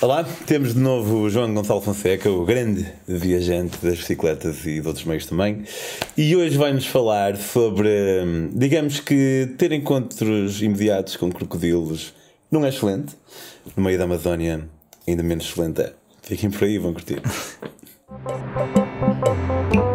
Olá, temos de novo o João Gonçalo Fonseca, o grande viajante das bicicletas e de outros meios também. E hoje vai-nos falar sobre, hum, digamos que ter encontros imediatos com crocodilos não é excelente. No meio da Amazónia, ainda menos excelente é. Fiquem por aí, vão curtir.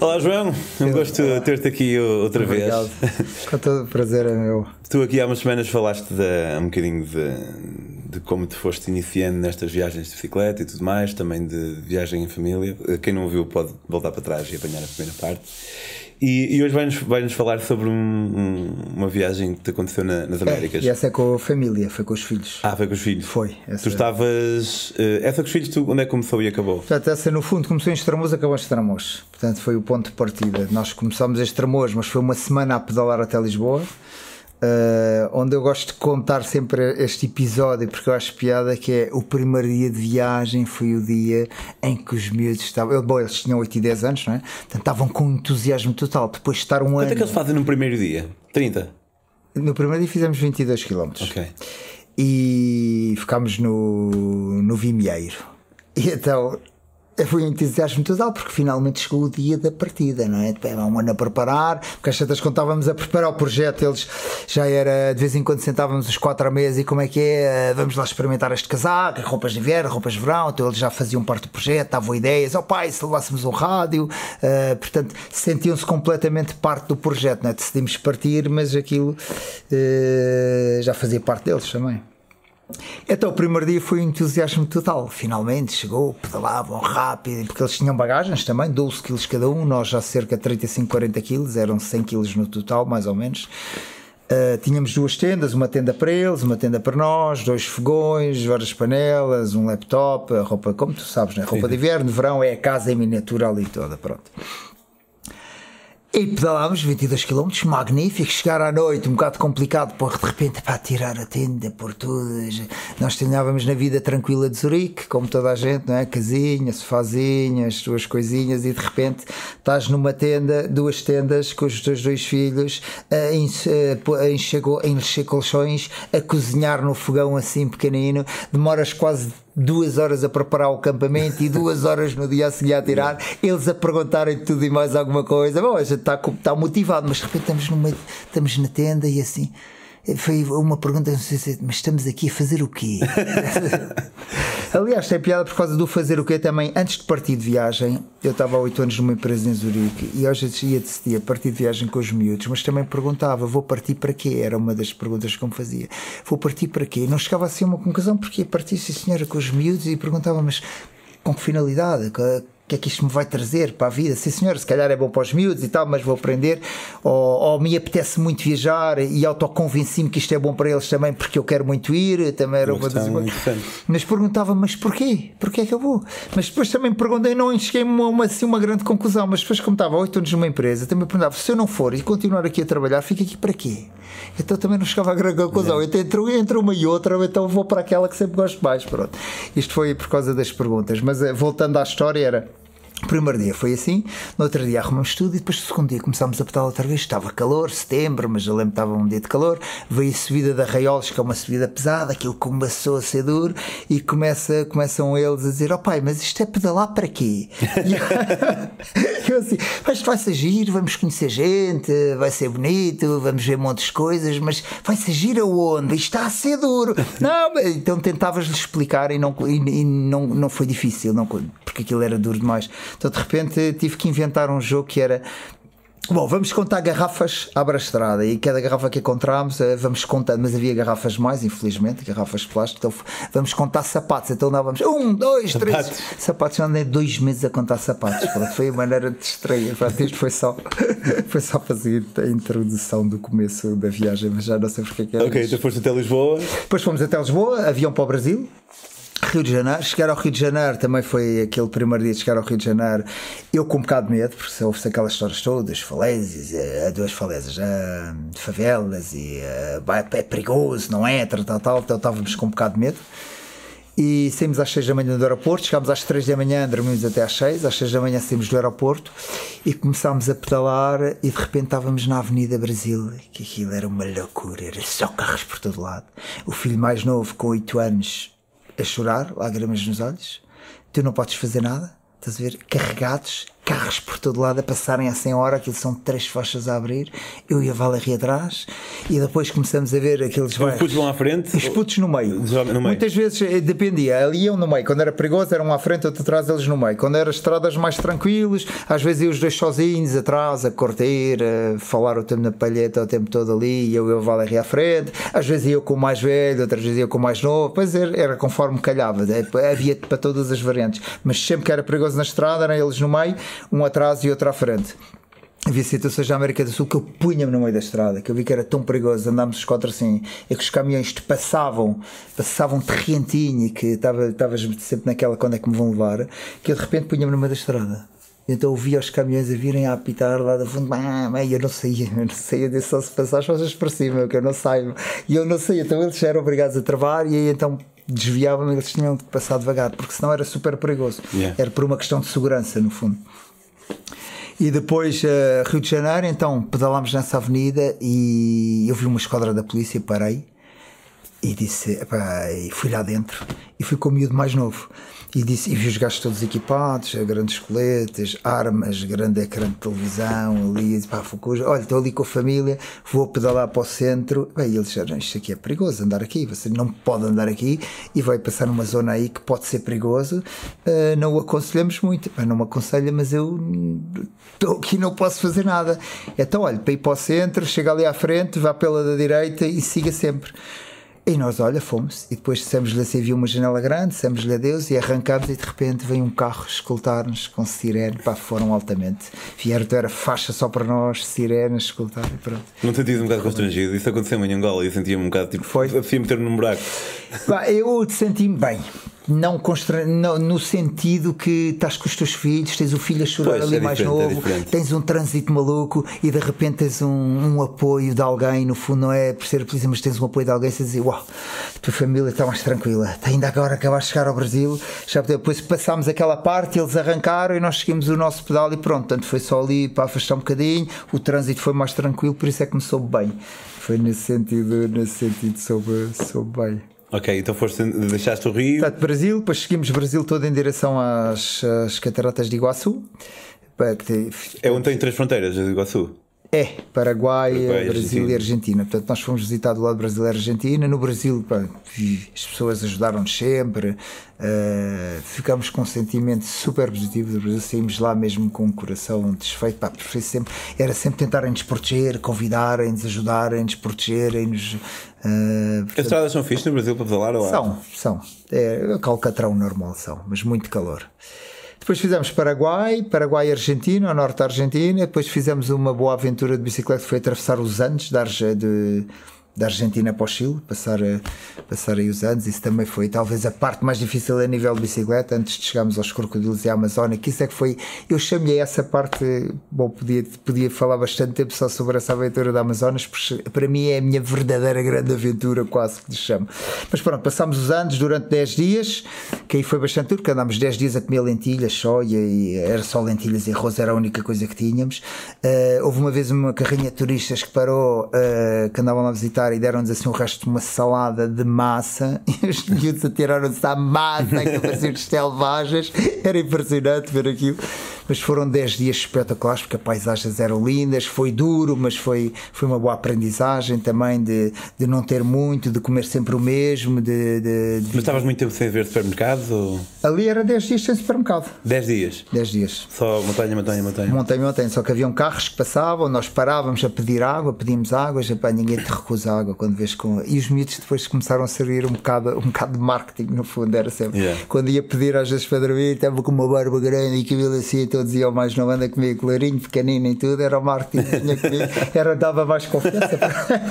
Olá João, um gosto de ter-te aqui outra Obrigado. vez. Com todo o prazer é meu. Tu aqui há umas semanas falaste de, um bocadinho de, de como te foste iniciando nestas viagens de bicicleta e tudo mais, também de viagem em família. Quem não ouviu pode voltar para trás e apanhar a primeira parte. E, e hoje vai-nos vai falar sobre um, um, uma viagem que te aconteceu na, nas Américas. É, e essa é com a família, foi com os filhos. Ah, foi com os filhos? Foi. Essa... Tu estavas. Uh, essa com os filhos, tu, onde é que começou e acabou? Portanto, essa no fundo começou em Estremoz, acabou em Estremoz. Portanto, foi o ponto de partida. Nós começámos em Estremoz, mas foi uma semana a pedalar até Lisboa. Uh, onde eu gosto de contar sempre este episódio porque eu acho piada que é o primeiro dia de viagem foi o dia em que os miúdos estavam bom, eles tinham 8 e 10 anos não é? Portanto, estavam com entusiasmo total depois de estar um Quanto ano é que eles fazem no primeiro dia? 30? no primeiro dia fizemos 22 km Ok. e ficámos no, no Vimieiro e então foi um entusiasmo total porque finalmente chegou o dia da partida, não é? Era um ano a preparar, porque às tantas quando estávamos a preparar o projeto, eles já era de vez em quando sentávamos os quatro à mesa e como é que é? Vamos lá experimentar este casaco, roupas de inverno, roupas de verão, então eles já faziam parte do projeto, davam ideias, oh, pai, se levássemos um rádio, uh, portanto sentiam-se completamente parte do projeto, não é? Decidimos partir, mas aquilo uh, já fazia parte deles também. Então o primeiro dia foi um entusiasmo total. Finalmente chegou, pedalavam rápido, porque eles tinham bagagens também, 12 kg cada um, nós já cerca de 35, 40 kg, eram 100 kg no total, mais ou menos. Uh, tínhamos duas tendas, uma tenda para eles, uma tenda para nós, dois fogões, várias panelas, um laptop, roupa, como tu sabes, né? roupa Sim. de inverno, de verão, é a casa em miniatura ali toda, pronto. E pedalámos 22 km, magnífico. Chegar à noite, um bocado complicado, por de repente, para tirar a tenda por todas. Nós treinávamos na vida tranquila de Zurique, como toda a gente, não é? Casinha, sofazinha, as suas coisinhas, e de repente estás numa tenda, duas tendas, com os teus dois filhos, a encher colchões, a cozinhar no fogão assim pequenino. Demoras quase duas horas a preparar o acampamento e duas horas no dia a seguir a tirar, eles a perguntarem tudo e mais alguma coisa. Bom, a gente está, está motivado, mas de repente estamos, numa, estamos na tenda e assim foi uma pergunta, mas estamos aqui a fazer o quê? Aliás, tem piada por causa do fazer o quê também. Antes de partir de viagem, eu estava há 8 anos numa empresa em Zurique e hoje ia decidir partir de viagem com os miúdos, mas também perguntava: vou partir para quê? Era uma das perguntas que eu me fazia. Vou partir para quê? Não chegava assim a uma conclusão, porque ia partir, sim senhora, com os miúdos e perguntava: mas com que finalidade? Que é que isto me vai trazer para a vida? Sim, senhor, se calhar é bom para os miúdos e tal, mas vou aprender. Ou, ou me apetece muito viajar e autoconvenci-me que isto é bom para eles também, porque eu quero muito ir. Também era uma das Mas perguntava, mas porquê? Porquê é que eu vou? Mas depois também perguntei, não cheguei a uma, assim, uma grande conclusão. Mas depois, como estava oito anos numa empresa, também perguntava, se eu não for e continuar aqui a trabalhar, fico aqui para quê? Então também não chegava a grande conclusão. Então entre, entre uma e outra, então vou para aquela que sempre gosto mais. Pronto. Isto foi por causa das perguntas. Mas eh, voltando à história, era o primeiro dia foi assim, no outro dia arrumamos tudo e depois no segundo dia começámos a pedalar outra vez. Estava calor, setembro, mas eu lembro que estava um dia de calor. Veio a subida da Raiolos, que é uma subida pesada, aquilo começou a ser duro e começa, começam eles a dizer: Oh pai, mas isto é pedalar para quê? Eu assim: Mas vai-se agir, vamos conhecer gente, vai ser bonito, vamos ver montes de coisas, mas vai-se agir aonde? Isto está a ser duro. Não, então tentavas-lhe explicar e, não, e, e, não, não foi difícil, não, porque aquilo era duro demais. Então de repente tive que inventar um jogo que era Bom, vamos contar garrafas à estrada e cada garrafa que encontramos eh, vamos contar, mas havia garrafas mais, infelizmente, garrafas de plástico, então vamos contar sapatos. Então dávamos um, dois, sapatos. três sapatos. Eu andei dois meses a contar sapatos. Pronto, foi a maneira de distrair. Pronto, isto foi só, foi só fazer a introdução do começo da viagem, mas já não sei porque é que era. Ok, então foste até Lisboa. Depois fomos até Lisboa, avião para o Brasil. Rio de Janeiro, chegar ao Rio de Janeiro também foi aquele primeiro dia de chegar ao Rio de Janeiro. Eu com um bocado de medo, porque houve aquelas histórias todas, falésias, eh, duas falésias, uh, favelas e uh, é perigoso, não é? Tal, tal, tal, então estávamos com um bocado de medo. E saímos às 6 da manhã do aeroporto, chegámos às 3 da manhã, dormimos até às 6, às 6 da manhã saímos do aeroporto e começámos a pedalar e de repente estávamos na Avenida Brasil, que aquilo era uma loucura, era só carros por todo lado. O filho mais novo, com 8 anos, a chorar, lágrimas nos olhos, tu não podes fazer nada, estás a ver, carregados, carros por todo lado a passarem a 100 hora, aquilo são três faixas a abrir, eu e a Valerie atrás, e depois começamos a ver aqueles Os putos vão à frente? Os putos no meio. No meio. Muitas vezes eh, dependia, ali iam no meio, quando era perigoso eram à frente, outro atrás, eles no meio. Quando eram estradas mais tranquilos, às vezes iam os dois sozinhos atrás, a correr, a falar o tempo na palheta o tempo todo ali, e eu e a Valerie à frente, às vezes eu com o mais velho, outras vezes eu com o mais novo, pois era, era conforme calhava, eh, havia para todas as variantes, mas sempre que era perigoso na estrada, eram eles no meio, um atrás e outro à frente. Havia situações na América do Sul que eu punha-me no meio da estrada, que eu vi que era tão perigoso, andámos os quatro assim, é que os caminhões te passavam, passavam terrentinho e que estavas sempre naquela quando é que me vão levar, que eu de repente punha-me no meio da estrada. Então eu via os caminhões a virem a apitar lá da fundo, e eu não saía, eu não saía disso só se passar as coisas por cima, que eu não saio. E eu não saía, então eles eram obrigados a travar e aí então desviavam, eles tinham que passar devagar, porque senão era super perigoso. Yeah. Era por uma questão de segurança, no fundo. E depois, uh, Rio de Janeiro, então pedalámos nessa avenida e eu vi uma esquadra da polícia, parei e disse, epá, e fui lá dentro e fui com o miúdo mais novo. E, disse, e vi os gajos todos equipados, grandes coletes, armas, grande ecrã de televisão, ali, pá, olha, estou ali com a família, vou pedalar para o centro. Bem, eles disseram, isto aqui é perigoso, andar aqui, você não pode andar aqui e vai passar numa zona aí que pode ser perigoso. Uh, não o aconselhamos muito, não me aconselha, mas eu estou aqui não posso fazer nada. Então, olha, para ir para o centro, chega ali à frente, vá pela da direita e siga sempre. E nós, olha, fomos. E depois dissemos-lhe assim, viu uma janela grande, dissemos-lhe adeus e arrancámos e de repente veio um carro escoltar-nos com sirene. Pá, foram altamente. Vieram, então era faixa só para nós, sirenes, escoltar e pronto. Não te sentias um bocado constrangido? Isso aconteceu em Angola e eu sentia-me um bocado tipo. Foi. Assim meter-me num buraco. Pá, eu senti-me bem não, constra... não no sentido que estás com os teus filhos, tens o filho a chorar Pois, ali é mais é novo, diferente. tens um trânsito maluco e de repente tens um, um apoio de alguém, no fundo não é por ser polícia, mas tens um apoio de alguém, você dizer, uau, a tua família está mais tranquila, ainda agora acabaste de chegar ao Brasil, já depois passámos aquela parte, eles arrancaram e nós seguimos o nosso pedal e pronto, portanto foi só ali para afastar um bocadinho, o trânsito foi mais tranquilo, por isso é que me soube bem. Foi nesse sentido, nesse sentido soube, soube bem. Ok, então foste, deixaste o Rio. Portanto, Brasil, depois seguimos Brasil todo em direção às, às cataratas de Iguaçu. É onde tem três fronteiras, de Iguaçu. É, Paraguai, Paraguai, Brasil Argentina. e Argentina. Portanto, nós fomos visitar do lado brasileiro e Argentina. No Brasil, pá, as pessoas ajudaram-nos sempre. Uh, ficámos com um sentimento super positivo do Brasil. Saímos lá mesmo com o coração desfeito. Pá, sempre, era sempre tentarem-nos proteger, convidarem-nos, ajudarem-nos, protegerem-nos. Uh, As estradas são fixas no Brasil para pedalar são, são. É calcatrão normal, são, mas muito calor. Depois fizemos Paraguai, Paraguai e Argentina, ao norte da Argentina. Depois fizemos uma boa aventura de bicicleta que foi atravessar os Andes de- da Argentina para o Chile, passar, passar aí os Andes. Isso também foi talvez a parte mais difícil a nível de bicicleta, antes de chegarmos aos crocodilos e à Amazónia. Que isso é que foi. Eu chamei essa parte. Bom, podia, podia falar bastante tempo só sobre essa aventura da Amazonas, porque para mim é a minha verdadeira grande aventura, quase que lhe chamo. Mas pronto, passámos os Andes durante 10 dias, que aí foi bastante duro, porque andámos 10 dias a comer lentilhas só, e, era só lentilhas e arroz, era a única coisa que tínhamos. Eh, houve uma vez uma carrinha de turistas que parou, eh, que andavam a visitar e deram-nos assim o resto de uma salada de massa, e os miúdos atiraram-se à massa, que pareciam selvagens, era impressionante ver aquilo. Mas foram 10 dias espetaculares, porque as paisagens eram lindas, foi duro, mas foi, foi uma boa aprendizagem também de, de não ter muito, de comer sempre o mesmo, de, de- de- Mas estavas muito tempo sem ver supermercados ou. Ali era 10 dias sem supermercado. 10 dias. 10 dias. Só montanha, montanha, montanha. Montanha, montanha, só que haviam carros que passavam, nós parávamos a pedir água, pedíamos água, já, pá, ninguém te recusa água quando vês com. E os miúdos depois começaram a servir um bocado, um bocado de marketing, no fundo, era sempre. Yeah. Quando ia pedir às vezes para dormir, estava com uma barba grande e cabelo assim, então dizia mais não anda comigo, clarinho, pequenino e tudo, era o marketing que tinha comigo, era, dava mais confiança,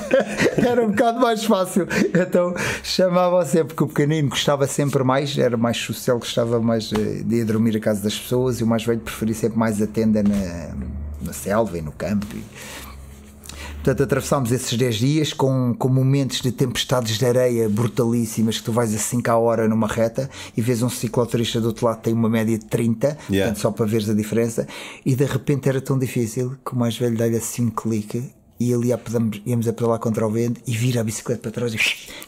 era um bocado mais fácil. Então chamavam sempre, porque o pequenino gostava sempre mais, era mais social, gostava mais eh, de ir dormir a casa das pessoas e o mais velho preferia sempre mais a tenda na, na selva e no campo. E, Portanto, atravessámos esses 10 dias com, com momentos de tempestades de areia brutalíssimas que tu vais a 5 a hora numa reta e vês um cicloturista do outro lado que tem uma média de 30, Yeah. portanto, só para veres a diferença. E de repente era tão difícil que o mais velho dá-lhe assim um clique e ia, pedamos- íamos a pedalar contra o vento e vira a bicicleta para trás e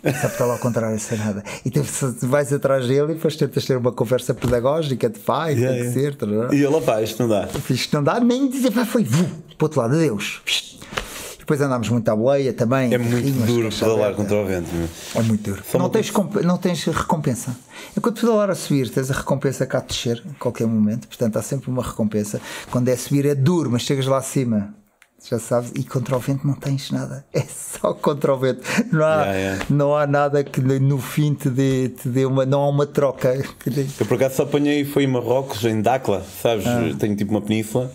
começa a pedalar ao contrário, sem nada. E tu vais atrás dele e depois tentas ter uma conversa pedagógica de pai, Yeah, tem que yeah. ser. tarará. E ele, opá, isto não dá. Que não dá nem dizer, pá, foi vu, para o outro lado, adeus. Depois andámos muito à boleia também. É muito duro pedalar contra o vento. É muito duro. Não tens, não tens recompensa. Enquanto pedalar a subir, tens a recompensa cá a descer em qualquer momento. Portanto, há sempre uma recompensa. Quando é subir é duro, mas chegas lá acima. Já sabes, e contra o vento não tens nada, é só contra o vento. Não há, Yeah, yeah. Não há nada que no fim te dê, te dê uma. Não há uma troca. Eu por acaso só apanhei, foi em Marrocos, em Dakla, sabes? Ah. Tenho tipo uma península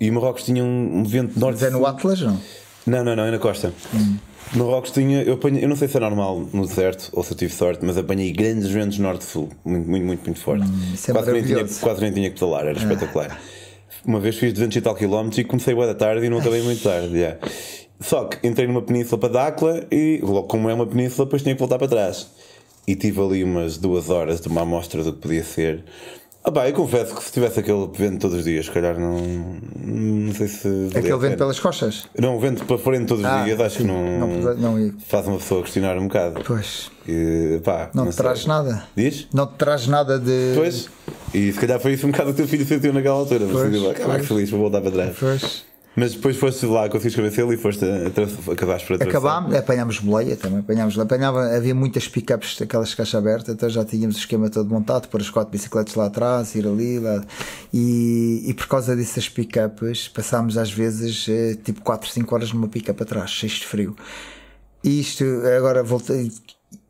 e Marrocos tinha um, um vento norte. Mas é no Atlas, não? Não, não, não, é na costa. Hum. Marrocos tinha, eu, apanhei, eu não sei se é normal no deserto ou se eu tive sorte, mas apanhei grandes ventos norte-sul, muito, muito, muito, muito forte. Hum, isso é quase, nem tinha. Ah. quase nem tinha que pedalar, era espetacular. Uma vez fiz 200 e tal quilómetros e comecei boa da tarde e não acabei muito tarde. yeah. Só que entrei numa península para Dakla e, logo como é uma península, depois tinha que voltar para trás. E tive ali umas duas horas de uma amostra do que podia ser. Ah, pá, eu confesso que se tivesse aquele vento todos os dias, se calhar não. Não sei se. Aquele vento pelas costas. Não, vento para frente todos os Ah, dias, acho que não, não não ia. faz uma pessoa questionar um bocado. Pois. E, pá, Não, te sei. traz nada. Diz? Não te traz nada de. Pois. E se calhar foi isso um bocado o teu filho sentiu naquela altura. Mas Pois, que pois. feliz, vou voltar para trás. Pois. Mas depois foste lá, conseguiste convencê-lo e foste a, acabaste atravessar. Acabámos, apanhámos boleia também, apanhámos, apanhava, havia muitas pick-ups daquelas de caixa aberta, então já tínhamos o esquema todo montado, pôr as quatro bicicletas lá atrás, ir ali, lá, e, e por causa dessas pick-ups passámos às vezes eh, tipo 4, 5 horas numa pick-up atrás, cheios de frio. E isto agora voltei.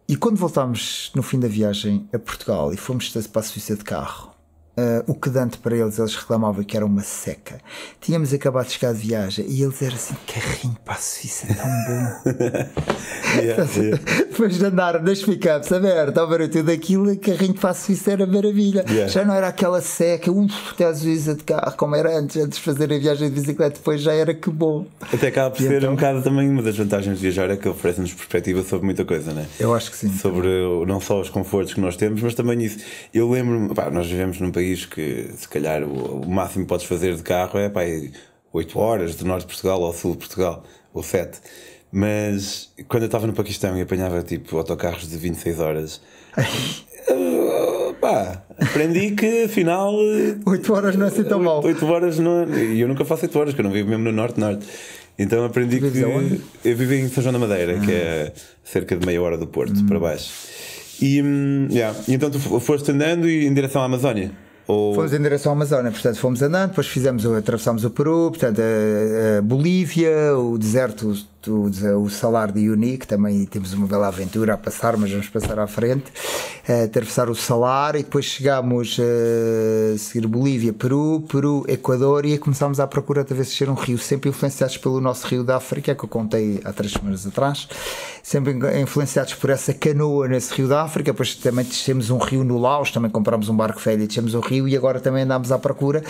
E quando voltámos no fim da viagem a Portugal e fomos para a Suíça de carro, eh, o que dante para eles, eles reclamavam que era uma seca. Tínhamos acabado de chegar de viagem e eles eram assim: carrinho para a Suíça, tão bom. Yeah, yeah. Depois de andar nas pickups abertas, ao ver tudo aquilo, carrinho para a Suíça era maravilha. Yeah. Já não era aquela seca, uff, até a Suíça de carro, como era antes, antes de fazer a viagem de bicicleta, depois já era que bom. Até acaba por ser então? um bocado também uma das vantagens de viajar é que oferece-nos perspectiva sobre muita coisa, né? Eu acho que sim. Sobre não só os confortos que nós temos, mas também isso. Eu lembro-me, nós vivemos num país que se calhar o, o máximo que podes fazer de carro é pá, 8 horas do norte de Portugal ao sul de Portugal, ou 7. Mas quando eu estava no Paquistão e apanhava tipo autocarros de 26 horas, pá, aprendi que afinal. 8 horas não é assim tão mal. 8 horas não é- E eu nunca faço 8 horas, que eu não vivo mesmo no norte-norte. Então aprendi que. aonde? Eu vivo em São João da Madeira, que é cerca de meia hora do Porto, para baixo. E, hum, yeah. e então tu foste andando e em direção à Amazónia? Ou... Fomos em direção à Amazónia, portanto fomos andando, depois fizemos, atravessámos o Peru, portanto a, a Bolívia, o deserto, o, o Salar de Uyuni, que também temos uma bela aventura a passar, mas vamos passar à frente, a atravessar o Salar e depois chegámos a seguir Bolívia, Peru, Peru, Equador e começámos à procura de ver se ser um rio, sempre influenciados pelo nosso rio da África, que eu contei há três semanas atrás, sempre influenciados por essa canoa nesse rio da África, depois também descemos um rio no Laos, também comprámos um barco velho e descemos o rio e agora também andámos à procura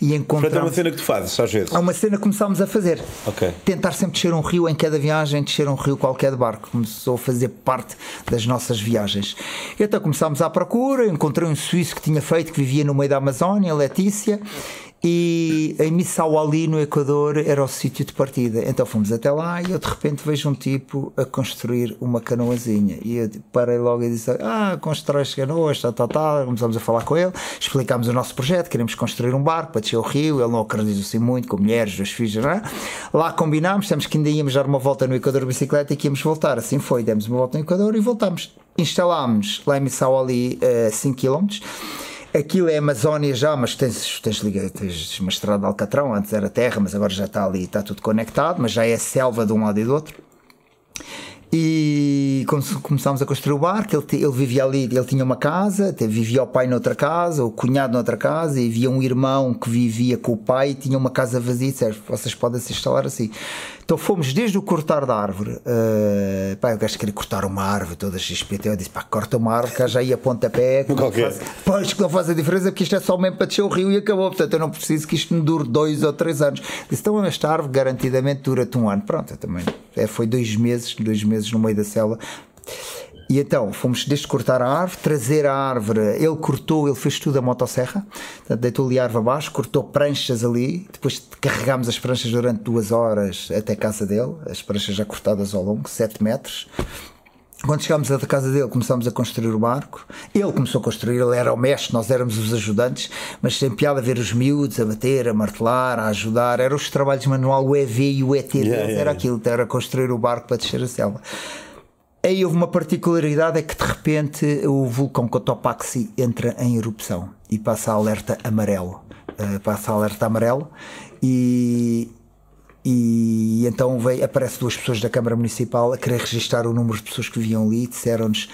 e Portanto, é uma encontramos. cena que tu fazes, às vezes. Há uma cena que começámos a fazer. Ok. Tentar sempre descer um rio em cada viagem, descer um rio qualquer de barco. Começou a fazer parte das nossas viagens. Então começámos à procura, encontrei um suíço que tinha feito, que vivia no meio da Amazónia, Letícia, e em Ali, no Equador, era o sítio de partida. Então fomos até lá e eu de repente vejo um tipo a construir uma canoazinha. E eu parei logo e disse: Ah, constrói canoas, tá, tá, tá. Começamos a falar com ele, explicámos o nosso projeto, queremos construir um barco para descer o rio. Ele não acreditou assim muito, com mulheres, dois filhos, não é? Lá combinámos, temos que ainda íamos dar uma volta no Equador de bicicleta e que íamos voltar. Assim foi, demos uma volta no Equador e voltámos. Instalámos lá em Ali a 5 km. Aquilo é Amazónia já, mas tens, tens, tens uma estrada de Alcatrão, antes era terra, mas agora já está ali, está tudo conectado, mas já é selva de um lado e do outro. E come- começámos a construir o barco. Ele, ele vivia ali, ele tinha uma casa, vivia o pai noutra casa, o cunhado noutra casa, e havia um irmão que vivia com o pai e tinha uma casa vazia. Disse, vocês podem se instalar assim. Então fomos desde o cortar da árvore. Uh, pá, eu gajo queria cortar uma árvore, todas XPT. Eu disse, pá, corta uma árvore, que já ia pontapé. Que não faz, pois que não faz a diferença, porque isto é só mesmo para descer o rio e acabou. Portanto, eu não preciso que isto me dure dois ou três anos. Disse, então esta árvore garantidamente dura-te um ano. Pronto, também. É, foi dois meses, dois meses no meio da selva. E então fomos desde cortar a árvore, trazer a árvore, ele cortou, ele fez tudo a motosserra, deitou ali a árvore abaixo, cortou pranchas ali, depois carregámos as pranchas durante duas horas até a casa dele, as pranchas já cortadas ao longo, 7 metros. Quando chegámos à casa dele, começámos a construir o barco. Ele começou a construir, ele era o mestre, nós éramos os ajudantes, mas sem piada ver os miúdos a bater, a martelar, a ajudar. Eram os trabalhos manual, o EV e o ET, yeah, yeah, era aquilo, era construir o barco para descer a selva. Aí houve uma particularidade: é que de repente o vulcão Cotopaxi entra em erupção e passa a alerta amarelo. Uh, passa a alerta amarelo e, e então veio, aparece duas pessoas da Câmara Municipal a querer registrar o número de pessoas que viviam ali e disseram-nos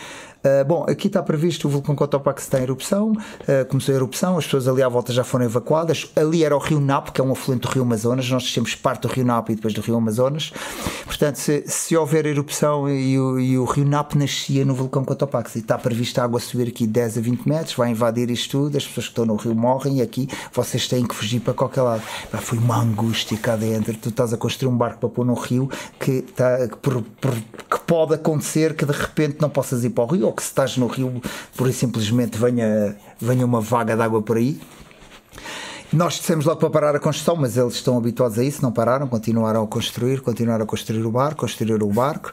Uh, bom, aqui está previsto o vulcão Cotopaxi está em erupção, uh, começou a erupção, as pessoas ali à volta já foram evacuadas. Ali era o rio Napo, que é um afluente do rio Amazonas, nós descemos parte do rio Napo e depois do rio Amazonas. Portanto, se, se houver erupção e o, e o, rio Napo nascia no vulcão Cotopaxi, está prevista a água subir aqui 10 a 20 metros, vai invadir isto tudo, as pessoas que estão no rio morrem e aqui vocês têm que fugir para qualquer lado. Foi uma angústia cá dentro. Tu estás a construir um barco para pôr no rio que, está, que, por, por, que pode acontecer que de repente não possas ir para o rio que se estás no rio, por simplesmente venha, venha uma vaga de água por aí. Nós dissemos logo para parar a construção, mas eles estão habituados a isso, não pararam, continuaram a construir, continuaram a construir o barco, construir o barco.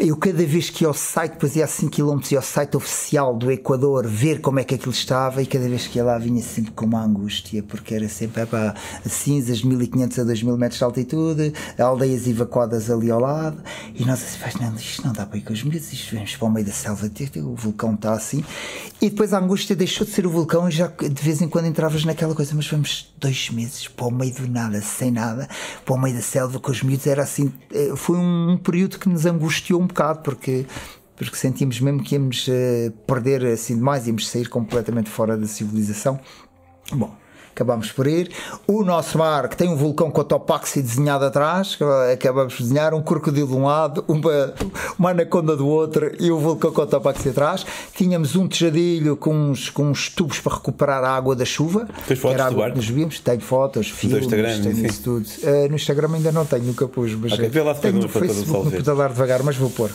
Eu cada vez que ia ao site, depois ia a 5 km, ia ao site oficial do Equador ver como é que aquilo estava e cada vez que ia lá vinha sempre com uma angústia, porque era sempre epá, cinzas 1500 a 2000 metros de altitude, aldeias evacuadas ali ao lado, e nós assim, não, isto não dá para ir com os medos, isto vamos para o meio da selva, o vulcão está assim. E depois a angústia deixou de ser o vulcão e já de vez em quando entravas naquela coisa, mas vamos dois meses para o meio do nada, sem nada, para o meio da selva com os miúdos, era assim, eh, foi um período que nos angustiou um bocado, porque porque sentimos mesmo que íamos uh, perder assim demais, íamos sair completamente fora da civilização. Bom, acabamos por ir. O nosso mar, que tem um vulcão Cotopaxi desenhado atrás, acabamos de desenhar um crocodilo de um lado, uma, uma anaconda do outro e o vulcão Cotopaxi atrás. Tínhamos um tejadilho com uns, com uns tubos para recuperar a água da chuva. Tens fotos era água que nos víamos. Tenho fotos, filmes, Instagram, tenho isso tudo. Uh, no Instagram ainda não tenho, nunca pus, mas okay, tenho no Facebook, no pedalar devagar, mas vou pôr.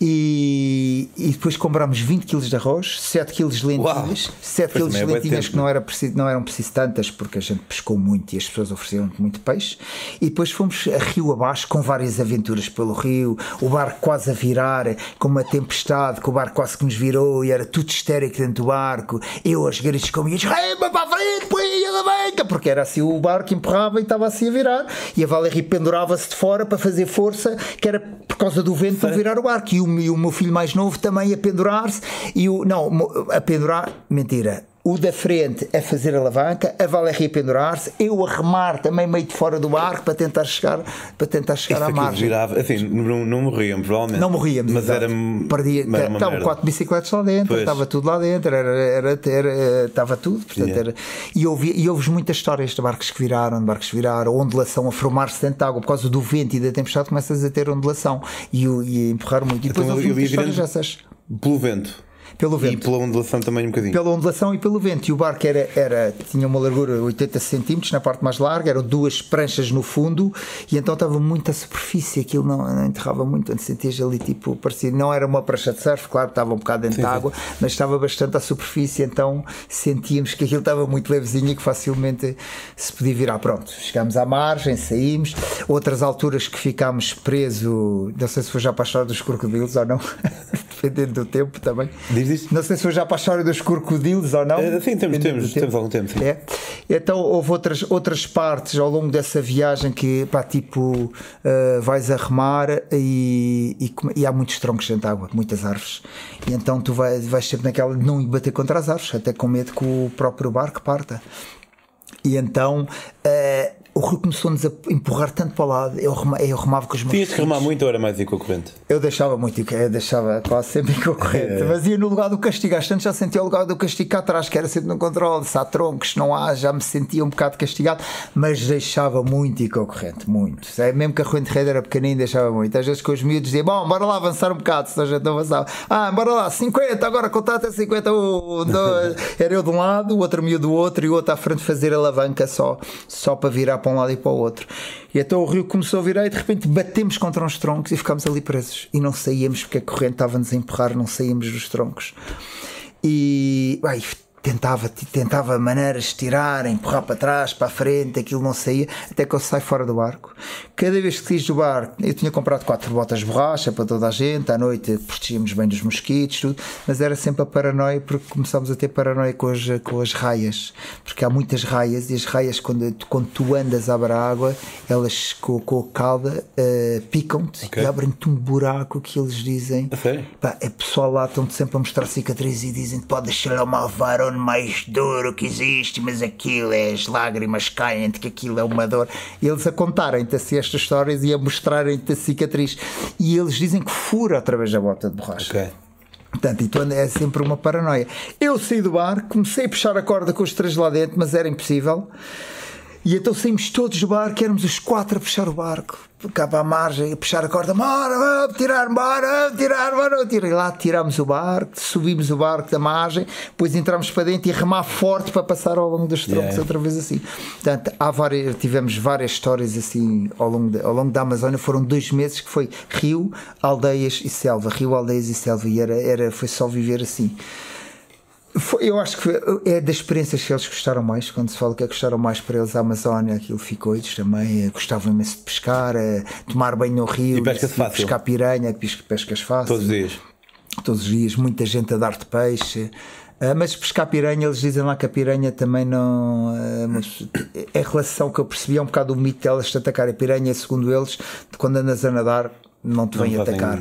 E, e depois comprámos 20 kg de arroz, 7 kg de lentilhas, Uau. 7 kg de lentilhas que não, era preciso, não eram preciso tantas porque a gente pescou muito e as pessoas ofereciam muito peixe. E depois fomos a rio abaixo com várias aventuras pelo rio, o barco quase a virar, com uma tempestade, que o barco quase que nos virou e era tudo histérico dentro do barco. Eu aos gritos com minhas rema para a frente, põe a banca, porque era assim o barco empurrava e estava assim a virar. E a Valéria pendurava-se de fora para fazer força, que era por causa do vento para virar o barco. E o o meu filho mais novo também a pendurar-se e o não a pendurar mentira o da frente a fazer a alavanca, a Valéria a pendurar-se, eu a remar também meio de fora do barco para tentar chegar, para tentar chegar à margem. Girava, assim, não, não morríamos, provavelmente. Não morríamos, mas exato. era. Perdia, era estavam quatro bicicletas lá dentro, pois. estava tudo lá dentro, era, era, era, estava tudo. Portanto, yeah. era, e, ouvi, e ouves muitas histórias de barcos que viraram, de barcos que viraram, ondulação a formar-se dentro de água por causa do vento e da tempestade, começas a ter ondulação e, e empurrar muito. E depois então, ouvi muitas histórias dessas. Pelo vento pelo vento. E pela ondulação também um bocadinho. Pela ondulação e pelo vento. E o barco era, era, tinha uma largura de 80 cm na parte mais larga, eram duas pranchas no fundo e então estava muita superfície, aquilo não, não enterrava muito, onde sentias ali tipo, parecia, não era uma prancha de surf, claro, estava um bocado dentro da água, mas estava bastante à superfície, então sentíamos que aquilo estava muito levezinho e que facilmente se podia virar. Pronto, chegámos à margem, saímos. Outras alturas que ficámos presos, não sei se foi já para a história dos crocodilos ou não, dependendo do tempo também. Diz diz. Não sei se foi já para a história dos crocodilos ou não. Uh, sim, temos, temos, temos algum tempo. Sim. É. Então houve outras, outras partes ao longo dessa viagem que, pá, tipo, uh, vais a remar e, e, e, há muitos troncos dentro de água, muitas árvores. E então tu vais, vais sempre naquela de não ir bater contra as árvores, até com medo que o próprio barco parta. E então. Uh, o rio começou-nos a empurrar tanto para o lado, eu, rema, eu remava com os meus Tinhas que remar muito ou era mais ir com a corrente? Eu deixava muito, eu deixava quase sempre ir com a corrente, mas ia no lugar do castigo. Às tantas já sentia o lugar do castigo cá atrás, que era sempre no controle. Se há troncos, não há, já me sentia um bocado castigado, mas deixava muito ir com a corrente, muito. É, mesmo que a corrente rede era pequenina, deixava muito. Às vezes com os miúdos dizia: Bom, bora lá avançar um bocado, se a gente não avançava. Ah, bora lá, 50, agora contar até 50. Um, dois. Era eu de um lado, o outro miúdo do outro e o outro à frente fazer alavanca só, só para virar para um lado e para o outro. E então o rio começou a virar e de repente batemos contra uns troncos e ficámos ali presos. E não saíamos porque a corrente estava-nos a empurrar, não saíamos dos troncos. E ai, tentava, tentava maneiras de tirar, empurrar para trás, para a frente, aquilo não saía, até que eu saio fora do barco. Cada vez que saís do barco, eu tinha comprado quatro botas de borracha para toda a gente, à noite protegíamos bem dos mosquitos, tudo, mas era sempre a paranoia, porque começámos a ter paranoia com as, com as raias, porque há muitas raias, e as raias, quando, quando tu andas a abrir a água, elas com, com a cauda uh, picam-te Ok. e abrem-te um buraco que eles dizem. Sério? Pá, é pessoal lá estão sempre a mostrar cicatrizes e dizem pode deixar uma mais duro que existe, mas aquilo é as lágrimas caem-te, que aquilo é uma dor. E eles a contarem-te assim estas histórias e a mostrarem-te a cicatriz. E eles dizem que fura através da bota de borracha. Ok. Portanto, então é sempre uma paranoia. Eu saí do bar, comecei a puxar a corda com os três lá dentro, mas era impossível. E então saímos todos do barco, éramos os quatro a puxar o barco, cá para a margem, a puxar a corda, bora, vamos tirar, bora, vamos tirar, bora, vamos tirar. E lá tirámos o barco, subimos o barco da margem, depois entramos para dentro e remar forte para passar ao longo dos troncos Yeah. outra vez assim. Portanto, há várias, tivemos várias histórias assim ao longo, de- ao longo da Amazónia. Foram dois meses que foi rio, aldeias e selva, rio, aldeias e selva, e era, era, foi só viver assim. Eu acho que é das experiências que eles gostaram mais. Quando se fala que é gostaram mais para eles a Amazónia, aquilo ficou-lhes também. eh, Gostavam imenso de pescar, eh, tomar banho no rio, E pesca-se fácil? pescar piranha, pesca- pescas fácil Todos os dias. todos os dias, muita gente a dar-te peixe. Ah, mas pescar piranha, eles dizem lá que a piranha também não. ah, mas é a relação que eu percebi, é um bocado o mito delas te atacar. A piranha, segundo eles, de quando andas a nadar, não te vem fazem- atacar.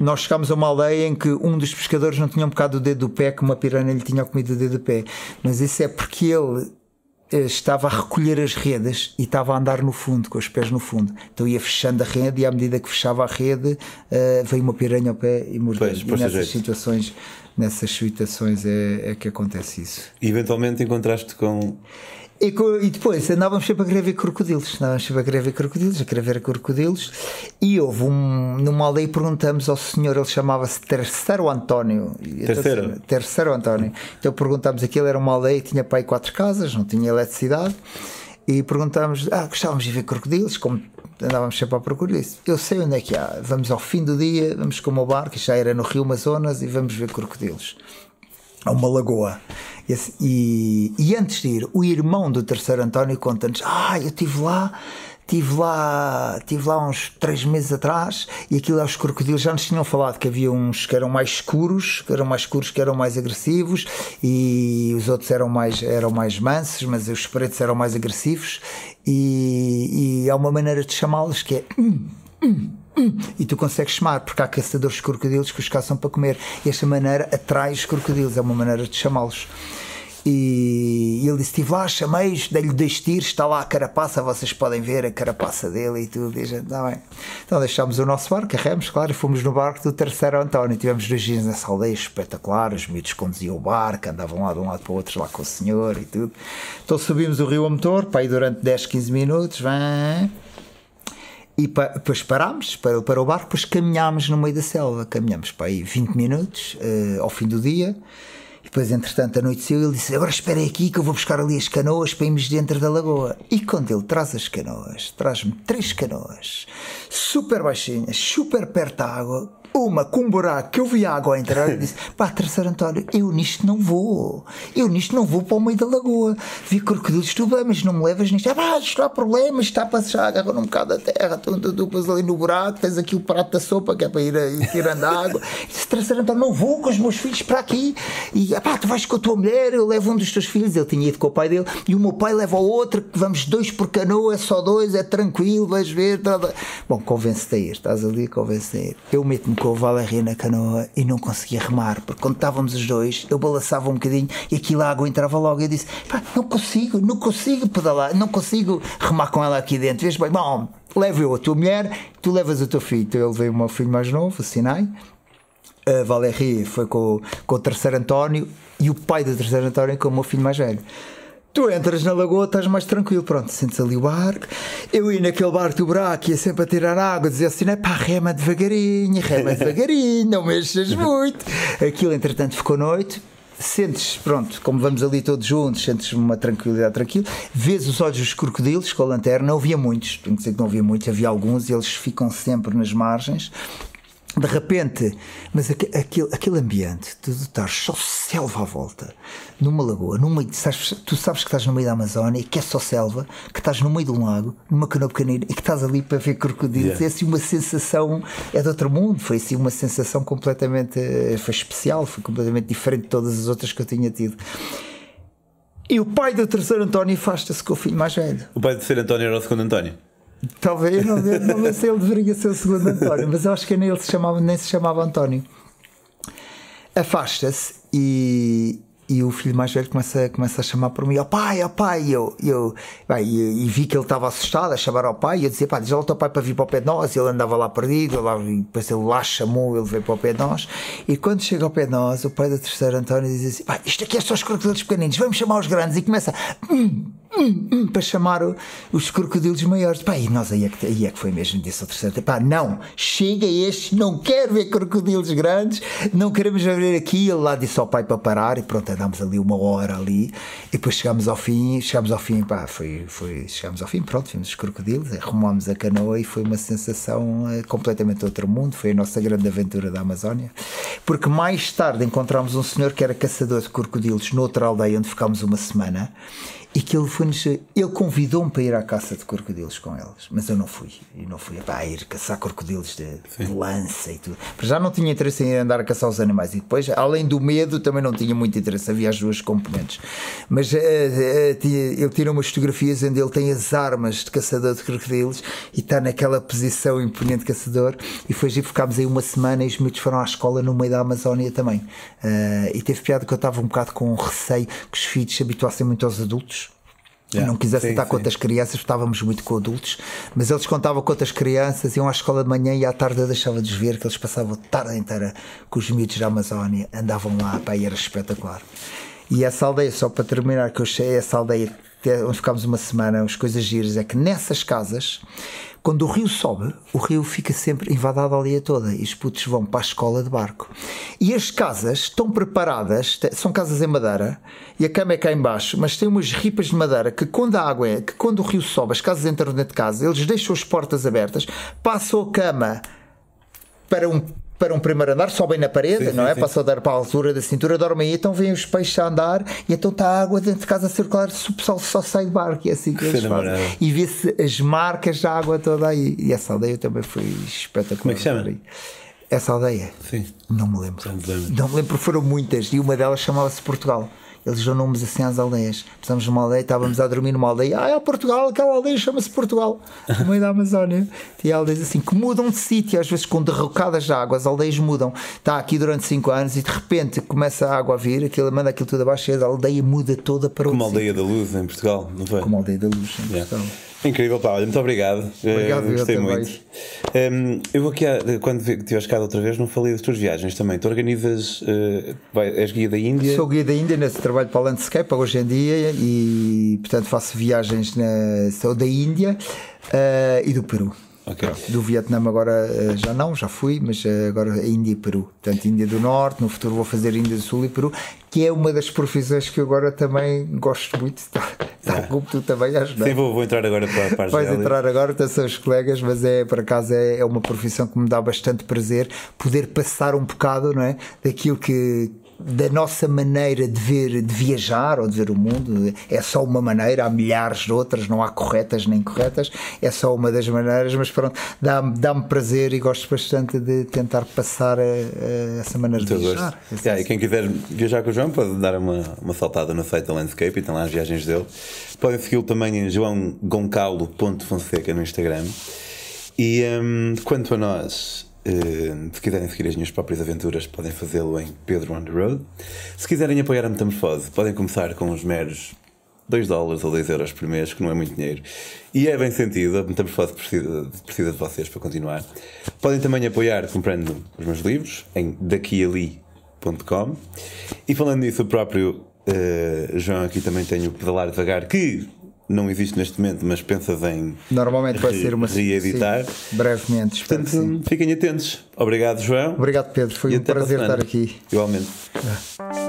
Nós chegámos a uma aldeia em que um dos pescadores não tinha um bocado do dedo do pé, que uma piranha lhe tinha comido o dedo do pé. Mas isso é porque ele eh, estava a recolher as redes e estava a andar no fundo, com os pés no fundo. Então ia fechando a rede e à medida que fechava a rede eh, veio uma piranha ao pé e mordeu. Pois, E nessas jeito. situações, nessas situações é, é que acontece isso. E eventualmente encontraste com. E, e depois andávamos sempre a querer ver crocodilos, andávamos sempre a querer ver crocodilos, a querer ver crocodilos. E houve um, numa aldeia perguntamos ao senhor, ele chamava-se Terceiro António. Então, Terceiro? Terceiro António. Então perguntámos aquilo, era uma aldeia tinha pai quatro casas, não tinha eletricidade. E perguntámos, ah, gostávamos de ver crocodilos, como andávamos sempre à procura disso. Eu sei onde é que há, vamos ao fim do dia, vamos com o meu barco, já era no Rio Amazonas, e vamos ver crocodilos a uma lagoa. E, e- antes de ir, o irmão do terceiro António conta-nos: Ah, eu estive lá. Estive lá, tive lá uns três meses atrás e aquilo aos crocodilos já nos tinham falado que havia uns que eram mais escuros, que eram mais escuros, que eram mais agressivos e os outros eram mais, eram mais mansos, mas os pretos eram mais agressivos e, e há uma maneira de chamá-los que é "Hum, e tu consegues chamar, porque há caçadores de crocodilos que os caçam para comer. E esta maneira atrai os crocodilos, é uma maneira de chamá-los. E ele disse: Estive lá, chamei-os, dei-lhe dois tiros, está lá a carapaça, vocês podem ver a carapaça dele e tudo. E gente, "Tá bem. Então deixámos o nosso barco, carregamos, claro, e fomos no barco do terceiro António. Tivemos dois dias nessa aldeia espetacular, os miúdos conduziam o barco, andavam lá de um lado para o outro, lá com o senhor e tudo. Então subimos o rio a motor, para aí durante 10, 15 minutos, vem. E pa- depois parámos para, para o barco, depois caminhámos no meio da selva. Caminhámos para aí 20 minutos eh, ao fim do dia. E depois, entretanto, anoiteceu e ele disse: Agora esperem aqui que eu vou buscar ali as canoas para irmos dentro da lagoa. E quando ele traz as canoas, traz-me três canoas, super baixinhas, super perto da água. Uma com um buraco que eu vi água a entrar e disse: Pá, terceiro António, eu nisto não vou. Eu nisto não vou para o meio da lagoa. Vi crocodilos, tu bem, mas não me levas nisto. Ah, pá, isto não há problema, está para já agarrar um bocado da terra. Tu, tu, tu pôs ali no buraco, tens aqui o prato da sopa que é para ir, a- ir tirando a água. E disse: Terceiro António, não vou com os meus filhos para aqui. E ah, pá, tu vais com a tua mulher, eu levo um dos teus filhos. Ele tinha ido com o pai dele e o meu pai leva o outro. que Vamos dois por canoa, é só dois, é tranquilo, vais ver. tá, tá. Bom, convence-te a ir, estás ali, convence-te a ir. Eu meto-me com com o Valério na canoa e não conseguia remar, porque quando estávamos os dois, eu balançava um bocadinho e aquilo a água entrava logo. Eu disse: não consigo, não consigo pedalar, não consigo remar com ela aqui dentro. Vês bem, bom, levo eu a tua mulher, tu levas o teu filho. Então ele veio o meu filho mais novo, o Sinai. A Valéria foi com, com o terceiro António e o pai do terceiro António com o meu filho mais velho. Tu entras na lagoa, estás mais tranquilo, pronto, sentes ali o barco. Eu ia naquele barco do buraco, ia sempre a tirar água, dizia assim: pá, rema devagarinho, rema devagarinho, não mexas muito. Aquilo, entretanto, ficou noite. Sentes, pronto, como vamos ali todos juntos, sentes uma tranquilidade tranquila. Vês os olhos dos crocodilos com a lanterna, não havia muitos, tenho que dizer que não havia muitos, havia alguns, e eles ficam sempre nas margens de repente, mas aquele, aquele ambiente, tu estás só selva à volta, numa lagoa, meio, sabes, tu sabes que estás no meio da Amazónia, que é só selva, que estás no meio de um lago, numa canoa pequenina e que estás ali para ver crocodilos. Yeah. É assim uma sensação, é de outro mundo, foi assim uma sensação completamente, foi especial, foi completamente diferente de todas as outras que eu tinha tido. E o pai do terceiro António afasta-se com o filho mais velho. O pai do terceiro António era o segundo António? Talvez, não, não sei se ele deveria ser o segundo António, mas eu acho que nem ele se chamava, nem se chamava António. Afasta-se e, e o filho mais velho começa, começa a chamar por mim, ó oh, pai, ó oh, pai, e eu, eu, bem, e, e, vi que ele estava assustado a chamar ao pai, e eu dizia, pá, diz ao teu pai para vir para o pé de nós, e ele andava lá perdido, lá, e depois ele lá chamou, ele veio para o pé de nós, e quando chega ao pé de nós, o pai do terceiro António diz assim, pá, isto aqui é só os crocodilos pequeninos, vamos chamar os grandes, e começa, hum, hum, hum, para chamar o, os crocodilos maiores. Pá, e nós aí é que, aí é que foi mesmo, disse ao terceiro, pá, não, chega este, não quero ver crocodilos grandes, não queremos ver aqui, ele lá disse ao pai para parar, e pronto, andámos ali uma hora hora ali. E depois chegámos ao fim, chegámos ao fim, pá, foi, foi, chegámos ao fim, pronto, vimos os crocodilos, arrumámos a canoa e foi uma sensação eh, completamente outro mundo, foi a nossa grande aventura da Amazónia, porque mais tarde encontramos um senhor que era caçador de crocodilos noutra aldeia onde ficámos uma semana e que ele foi ele convidou-me para ir à caça de crocodilos com eles, mas eu não fui, e não fui para ir caçar crocodilos de, de, lança e tudo. Já não tinha interesse em andar a caçar os animais e depois, além do medo, também não tinha muito interesse, havia as duas componentes. Mas uh, uh, ele tira umas fotografias onde ele tem as armas de caçador de crocodilos e está naquela posição imponente de caçador e foi e ficámos aí uma semana e os miúdos foram à escola no meio da Amazónia também. Uh, e teve piada que eu estava um bocado com receio que os filhos se habituassem muito aos adultos Yeah, não quisesse estar com outras crianças, estávamos muito com adultos, mas eles contavam com outras crianças, iam à escola de manhã e à tarde eu deixava de ver que eles passavam a tarde inteira com os miúdos da Amazónia, andavam lá, pá, e era espetacular. E essa aldeia, só para terminar, que eu achei essa aldeia onde ficámos uma semana, as coisas giras, é que nessas casas quando o rio sobe, o rio fica sempre invadido a aldeia toda e os putos vão para a escola de barco. E as casas estão preparadas, são casas em madeira e a cama é cá embaixo, mas tem umas ripas de madeira que quando a água é, que quando o rio sobe, as casas entram dentro de casa, eles deixam as portas abertas, passam a cama para um para um primeiro andar, sobem na parede, sim, não sim, é? Sim. Passam a dar para a altura da cintura, dormem aí, então vêm os peixes a andar e então está a água dentro de casa a circular, se o pessoal só sai de barco e é assim que eles fazem. E vê-se as marcas da água toda aí. E essa aldeia também foi espetacular. Como é que chama? Essa aldeia? Sim. Não me lembro. Não me lembro, porque foram muitas e uma delas chamava-se Portugal eles dão nomes assim às aldeias. Estamos numa aldeia, estávamos a dormir numa aldeia, ah, é Portugal, aquela aldeia chama-se Portugal, no meio da Amazónia. E aldeias assim que mudam de sítio, às vezes com derrocadas de água, as aldeias mudam. Está aqui durante 5 anos e de repente começa a água a vir, aquilo, manda aquilo tudo abaixo e a aldeia muda toda para Como a aldeia sítio. da luz em Portugal, não foi? Como a aldeia da luz em yeah. Portugal. Incrível, Paulo, muito obrigado. Obrigado, uh, gostei muito. Um, ehm, eu vou aqui, quando estiveste cá outra vez, não falei das tuas viagens também. Tu organizas, uh, vai, és guia da Índia? Sou guia da Índia nesse trabalho para a Landscape hoje em dia e, portanto, faço viagens na, sou da Índia uh, e do Peru. Okay. Do Vietnã agora eh, já não, já fui, mas eh, agora Índia e Peru. Portanto, Índia do Norte, no futuro vou fazer Índia do Sul e Peru, que é uma das profissões que eu agora também gosto muito. Está, está é. como tu também acho, não? Sim, vou, vou entrar agora para, a Vais entrar agora, então são os colegas, mas é, por acaso é, é uma profissão que me dá bastante prazer poder passar um bocado, não é? Daquilo que da nossa maneira de ver, de viajar ou de ver o mundo. É só uma maneira, há milhares de outras, não há corretas nem incorretas, é só uma das maneiras, mas pronto, dá-me dá prazer e gosto bastante de tentar passar a, a essa maneira de viajar. Yeah, e quem quiser viajar com o João pode dar uma, uma saltada no site da Landscape e tem lá as viagens dele. Podem segui-lo também em joãogoncalo.fonseca no Instagram. E um, quanto a nós, Uh, se quiserem seguir as minhas próprias aventuras, podem fazê-lo em Pedro on the Road. Se quiserem apoiar a Metamorfose, podem começar com os meros 2 dólares ou 2 euros por mês, que não é muito dinheiro. E é bem sentido, a Metamorfose precisa, precisa de vocês para continuar. Podem também apoiar comprando os meus livros em daquiali.com. E falando nisso, o próprio uh, João aqui também tem o Pedalar Devagar, que não existe neste momento, mas pensas em Normalmente vai ser uma reeditar. Sim, brevemente, Portanto, fiquem atentos. Obrigado, João. Obrigado, Pedro. Foi e um prazer estar aqui. Igualmente. É.